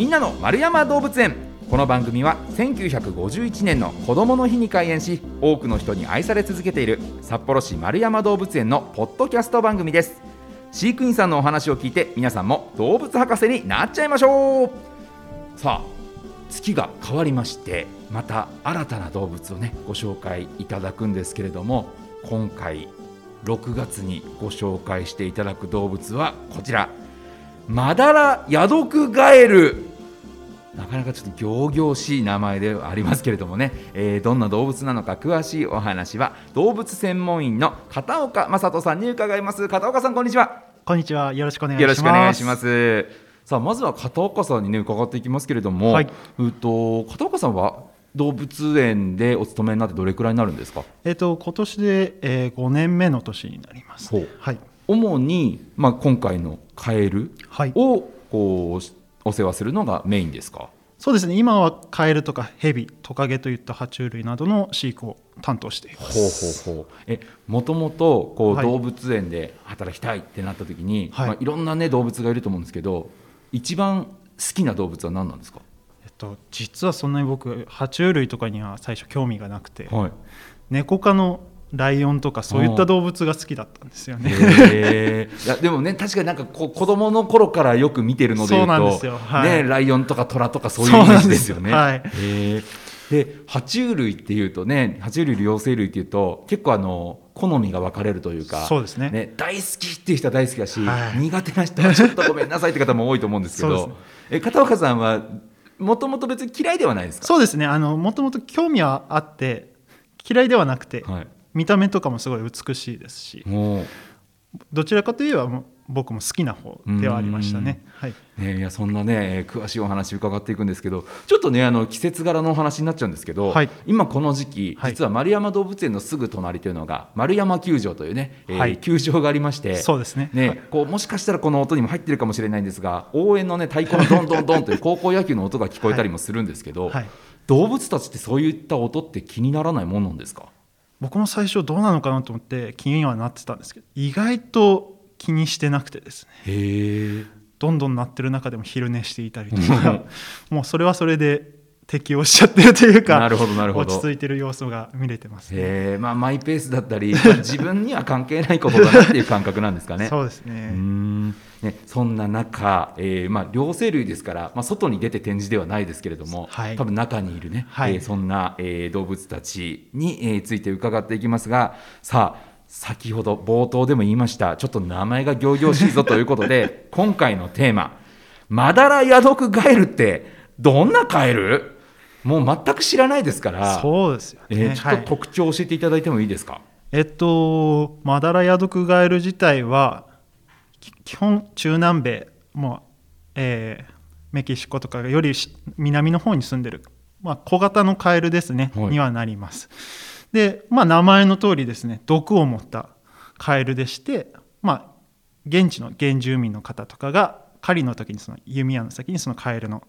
みんなの丸山動物園。この番組は1951年の子どもの日に開園し多くの人に愛され続けている札幌市丸山動物園のポッドキャスト番組です。飼育員さんのお話を聞いて皆さんも動物博士になっちゃいましょう。さあ月が変わりましてまた新たな動物をねご紹介いただくんですけれども今回6月にご紹介していただく動物はこちら。マダラヤドクガエル。なかなかちょっと仰々しい名前ではありますけれどもね、えーどんな動物なのか詳しいお話は動物専門員の片岡正人さんに伺います片岡さんこんにちはこんにちは。よろしくお願いします。よろしくお願いしますさあまずは片岡さんにね伺っていきますけれども、はいうんと片岡さんは動物園でお勤めになってどれくらいになるんですか？えっ、と今年で、えー、5年目の年になります、はい。主に、まあ、今回のカエルはい。をこうお世話するのがメインですか？そうですね。今はカエルとかヘビ、トカゲといった爬虫類などの飼育を担当していまほうす。ほうほう。えもともとこう、はい。動物園で働きたいってなった時に、はいい。まあ、いろんな、ね、動物がいると思うんですけど一番好きな動物は何なんですか、えっと実はそんなに僕爬虫類とかには最初興味がなくて、はい、猫科のライオンとかそういった動物が好きだったんですよね。いやでもね確かになんかこう子供の頃からよく見てるのでいうとそうなんですよ。はい。ね、ライオンとかトラとかそういうイメージですよね。そうなんで爬虫類っていうとね爬虫類両生類っていうと結構あの好みが分かれるというかそうですね。大好きっていう人は大好きだし、はい。苦手な人はちょっとごめんなさいって方も多いと思うんですけど。ね。え片岡さんはもともと別に嫌いではないですか？そうですね。あのもともと興味はあって嫌いではなくて、はい、見た目とかもすごい美しいですし、どちらかといえば僕も好きな方ではありましたね。はい。ね、いやそんなね詳しいお話伺っていくんですけどちょっとねあの季節柄のお話になっちゃうんですけど、はい。今この時期はい。実は丸山動物園のすぐ隣というのが丸山球場というね、えーはい。球場がありましてそうですね。ねはい。こうもしかしたらこの音にも入ってるかもしれないんですが応援の、ね、太鼓のどんどんどんという高校野球の音が聞こえたりもするんですけど、はい。動物たちってそういった音って気にならないもんなんですか？僕も最初どうなのかなと思って気にはなってたんですけど意外と気にしてなくてですね。どんどん鳴ってる中でも昼寝していたりとか もうそれはそれで適応しちゃってるというかなるほどなるほど落ち着いてる様子が見れてますね。へえまあマイペースだったり、まあ自分には関係ないことだなっていう感覚なんですかね。そうですね。んね、そんな中、えーまあ、両生類ですから、まあ、外に出て展示ではないですけれども、はい多分中にいるね、はいえーそんな、えー動物たちに、えーついて伺っていきますがさあ先ほど冒頭でも言いましたちょっと名前が仰々しいぞということで 今回のテーマ「マダラヤドクガエル」ってどんなカエル？もう全く知らないですから、そうですよね。えーちょっとはい。特徴を教えていただいてもいいですか、えっとマダラヤドクガエル自体はき基本中南米もう、えーメキシコとかよりし南の方に住んでる、まあ、小型のカエルですね、はい。にはなります。で、まあ、名前の通りですね毒を持ったカエルでして、まあ、現地の原住民の方とかが狩りの時にその弓矢の先にそのカエルの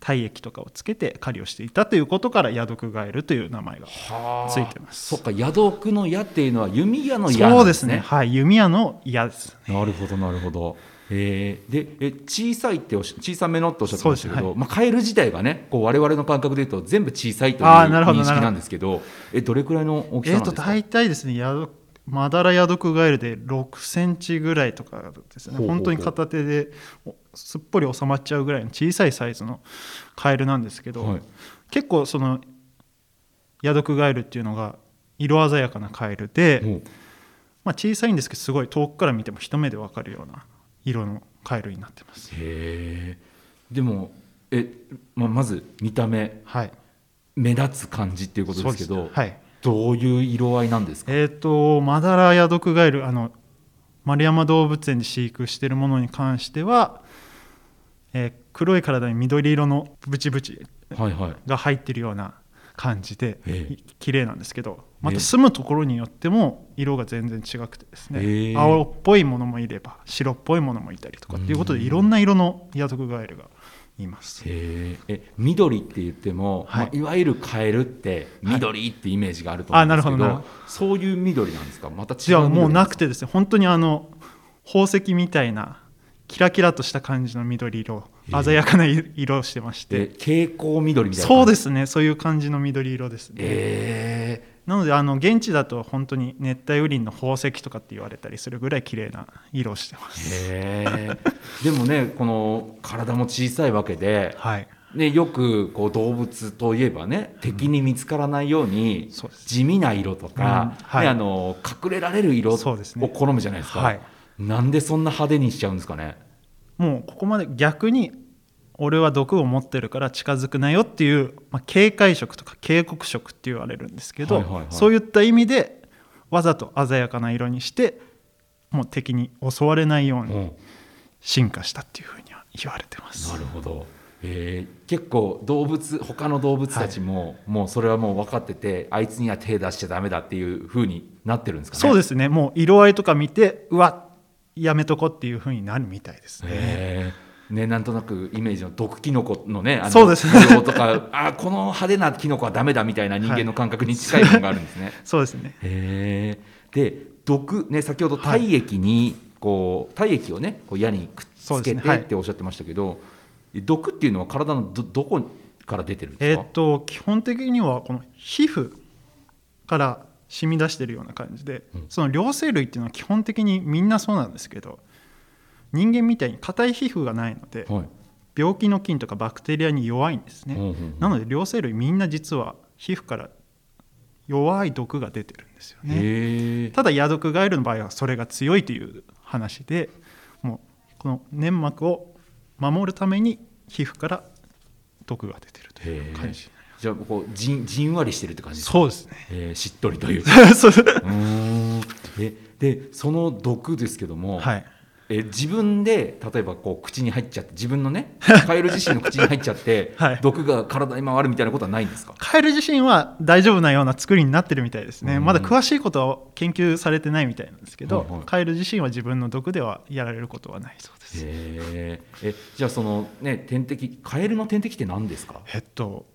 体液とかをつけて狩りをしていたということからヤドクガエルという名前がはあ。ついてます。そっか矢毒の矢っていうのは弓矢の矢なそうですね。ねはい弓矢の矢ですなるほどなるほど。えー、でえ小さいっておっし小さめのっておっしゃってましたけど、そうですまあ、カエル自体がねこう我々の感覚で言うと全部小さいという認識なんですけどえどれくらいの大きさなんですか、大体ですねヤドマダラヤドクガエルで6センチぐらいとかですね。本当に片手でおすっぽり収まっちゃうぐらいの小さいサイズのカエルなんですけど、はい。結構そのヤドクガエルっていうのが色鮮やかなカエルで、まあ、小さいんですけどすごい遠くから見ても一目で分かるような色のカエルになってます。へえ。でもえ、まあ、まず見た目。はい、目立つ感じっていうことですけどそうです。はいどういう色合いなんですか？えー、とマダラヤドクガエルあの丸山動物園で飼育しているものに関しては、えー黒い体に緑色のブチブチが入っているような感じで、ええ。い綺麗なんですけどまえ。えた住むところによっても色が全然違くてですね、ええ。青っぽいものもいれば白っぽいものもいたりとかっていうことでうん。いろんな色のヤドクガエルがいます。え緑って言っても、はい。いまあ、いわゆるカエルって緑ってイメージがあると思うんですけど,、あなるほどそういう緑なんですか？また違うもうなくててですね。本当にあの宝石みたいなキラキラとした感じの緑色鮮やかな色をしてましえて蛍光緑みたいなそうすですね。そういう感じの緑色ですね、えなのであの現地だと本当に熱帯雨林の宝石とかって言われたりするぐらい綺麗な色をしてまー、す でもねこの体も小さいわけで、はい。ね、よくこう動物といえばね敵に見つからないように地味な色とか、うん。はい。ね、あの隠れられる色をそうですね。好むじゃないですか。はい。なんでそんな派手にしちゃうんですかね。もうここまで逆に俺は毒を持ってるから近づくなよっていう、まあ、警戒色とか警告色って言われるんですけど、はいはいはい。そういった意味でわざと鮮やかな色にしてもう敵に襲われないようにうん。進化したっていうふうには言われてます。なるほど、えー結構動物他の動物たちも、もうそれはもう分かっててあいつには手出しちゃダメだっていうふうになってるんですかね？そうですね。もう色合いとか見てうわやめとこっていうふうになるみたいですねね、なんとなくイメージの毒キノコのねあのそうですね。とか あこの派手なキノコはダメだみたいな人間の感覚に近いものがあるんですね。そうですね。へー。で毒ね先ほど体液にこう体液をねこう矢にくっつけてい。っておっしゃってましたけど、毒っていうのは体のどどこから出てるんですか？えーっ、と基本的にはこの皮膚から染み出してるような感じで、うん。その両生類っていうのは基本的にみんなそうなんですけど人間みたいに硬い皮膚がないのではい。病気の菌とかバクテリアに弱いんですね、うんうんうん。なので両生類みんな実は皮膚から弱い毒が出てるんですよね。ただヤドクガエルの場合はそれが強いという話でもうこの粘膜を守るために皮膚から毒が出てるという感じじゃあこうじんじんわりしてるって感じですか？そうですね。えーしっとりという。そうでその毒ですけども、はいえ自分で例えばこう口に入っちゃって自分のね カエル自身の口に入っちゃって、はい。毒が体に回るみたいなことはないんですか？カエル自身は大丈夫なような作りになってるみたいですね、うん。まだ詳しいことは研究されてないみたいなんですけど、はいはい。カエル自身は自分の毒ではやられることはないそうです。えじゃあそのね天敵カエルの天敵って何ですか？えっと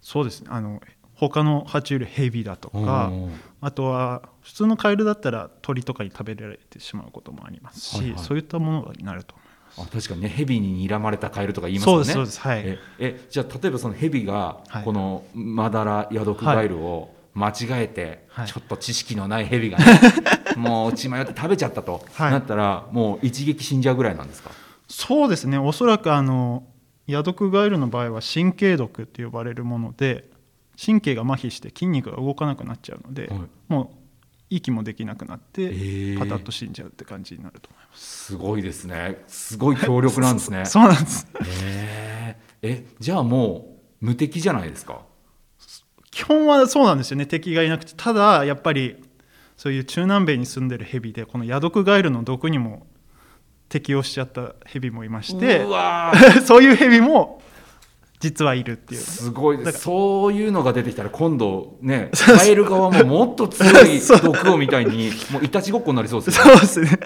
そうですね。あの他の爬虫類ヘビだとかうん。あとは普通のカエルだったら鳥とかに食べられてしまうこともありますし、はいはい。そういったものになると思います。あ確かにねヘビに睨まれたカエルとか言いますよね。そうですそうですはい。ええじゃあ例えばそのヘビがはい。このマダラヤドクガエルを間違えて、はい。ちょっと知識のないヘビがね、もう血迷って食べちゃったと、はい。なったらもう一撃死んじゃうぐらいなんですか？そうですね。おそらくあのヤドクガエルの場合は神経毒って呼ばれるもので神経が麻痺して筋肉が動かなくなっちゃうので、はい。もう息もできなくなってえ。ーパタッと死んじゃうって感じになると思います。すごいですね。すごい強力なんですね。そうなんです。へーえじゃあもう無敵じゃないですか？基本はそうなんですよね。敵がいなくてただやっぱりそういう中南米に住んでるヘビでこのヤドクガエルの毒にも適応しちゃったヘビもいまして そういうヘビも実はいるっていう。すごいです。そういうのが出てきたら今度ねカエル側ももっと強い 毒をみたいにもういたちごっこになりそうですね。そうですね。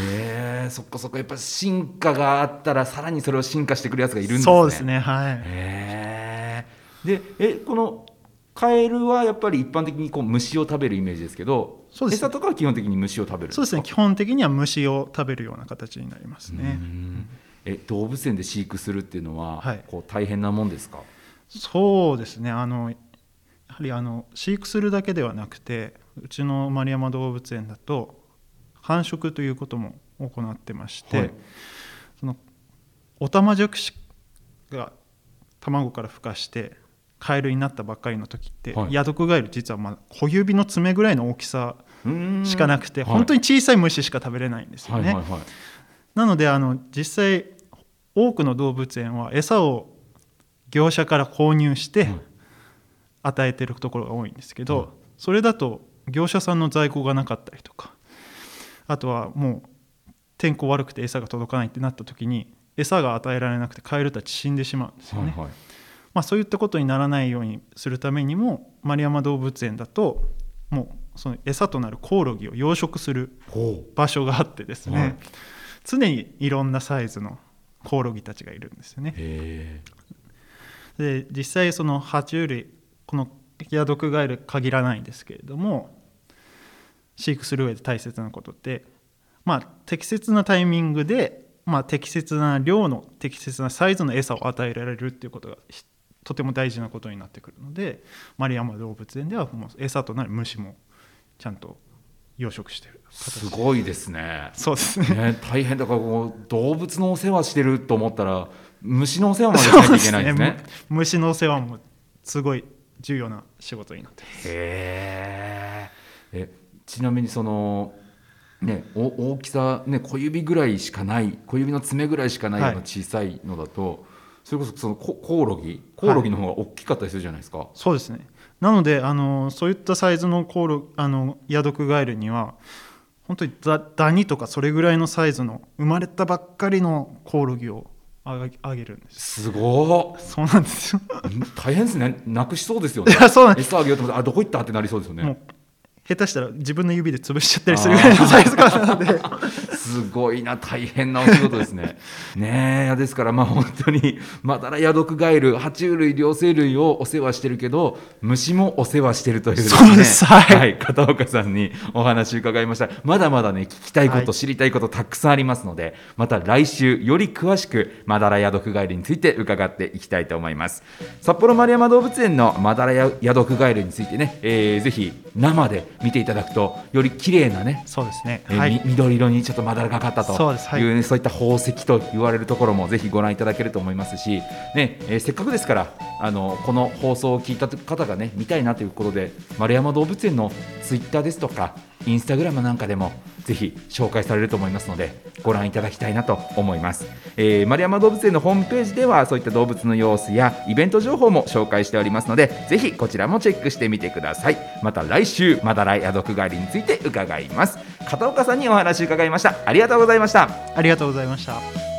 へえそっかそっか。やっぱ進化があったらさらにそれを進化してくるやつがいるんですね。そうですねはい。へえでえこのカエルはやっぱり一般的にこう虫を食べるイメージですけどそうです。ね餌とかは基本的に虫を食べるそうですね。基本的には虫を食べるような形になりますね。うんえ動物園で飼育するっていうのは、はい。こう大変なもんですか？そうですね。あのやはりあの飼育するだけではなくてうちの丸山動物園だと繁殖ということも行ってまして、はい。そのオタマジャクシが卵から孵化してカエルになったばっかりの時って、はい。ヤドクガエル実はまあ小指の爪ぐらいの大きさしかなくて、はい。本当に小さい虫しか食べれないんですよね。はいはいはいなのであの実際多くの動物園は餌を業者から購入してはい与えてるところが多いんですけど、はいそれだと業者さんの在庫がなかったりとかあとはもう天候悪くて餌が届かないってなった時に餌が与えられなくてカエルたち死んでしまうんですよね。はいはい。まあ、そういったことにならないようにするためにも丸山動物園だともうその餌となるコオロギを養殖するほ場所があってですね、はい常にいろんなサイズのコオロギたちがいるんですよね。で実際その爬虫類このヤドクガエル限らないんですけれども飼育する上で大切なことってまあ適切なタイミングでまあ、適切な量の適切なサイズの餌を与えられるっていうことがひとても大事なことになってくるので丸山動物園ではもう餌となる虫もちゃんと養殖してるすごいですね。そうですね。ね大変だからこう動物のお世話してると思ったら虫のお世話までしなきゃいけないんですね。む虫のお世話もすごい重要な仕事になってます。へー。えちなみにそのねお大きさね小指ぐらいしかない小指の爪ぐらいしかないようなはい。小さいのだと、それこそそのココオロギコオロギの方が大きかったりするじゃないですか、そうですねなのであのそういったサイズのコオロあのヤドクガエルには本当にダダニとかそれぐらいのサイズの生まれたばっかりのコオロギをあげあげるんです。すごそうなんですよ。ー大変ですね。なくしそうですよね。いやそうなんです。餌あげようと思ってあどこ行った？ってなりそうですよね。下手したら自分の指で潰しちゃったりするぐらいのサイズ感なのですごいな大変なお仕事ですね。ねえですからまあ本当にマダラヤドクガエル爬虫類両生類をお世話してるけど虫もお世話してるというですねそうですはい。片岡さんにお話伺いました。まだまだね聞きたいこと、はい。知りたいことたくさんありますのでまた来週より詳しくマダラヤドクガエルについて伺っていきたいと思います。札幌丸山動物園のマダラヤドクガエルについてね、えーぜひ生で見ていただくとより綺麗なねそうですね。えーはい。み緑色にちょっとまだらがかったとそうですはい。いうねそういった宝石と言われるところもぜひご覧いただけると思いますし、ねえーせっかくですからあのこの放送を聞いた方がね見たいなということで丸山動物園のツイッターですとかインスタグラムなんかでもぜひ紹介されると思いますのでご覧いただきたいなと思います、えー丸山動物園のホームページではそういった動物の様子やイベント情報も紹介しておりますのでぜひこちらもチェックしてみてください。また来週マダラヤドクガエルについて伺います片岡さんにお話伺いました。ありがとうございました。ありがとうございました。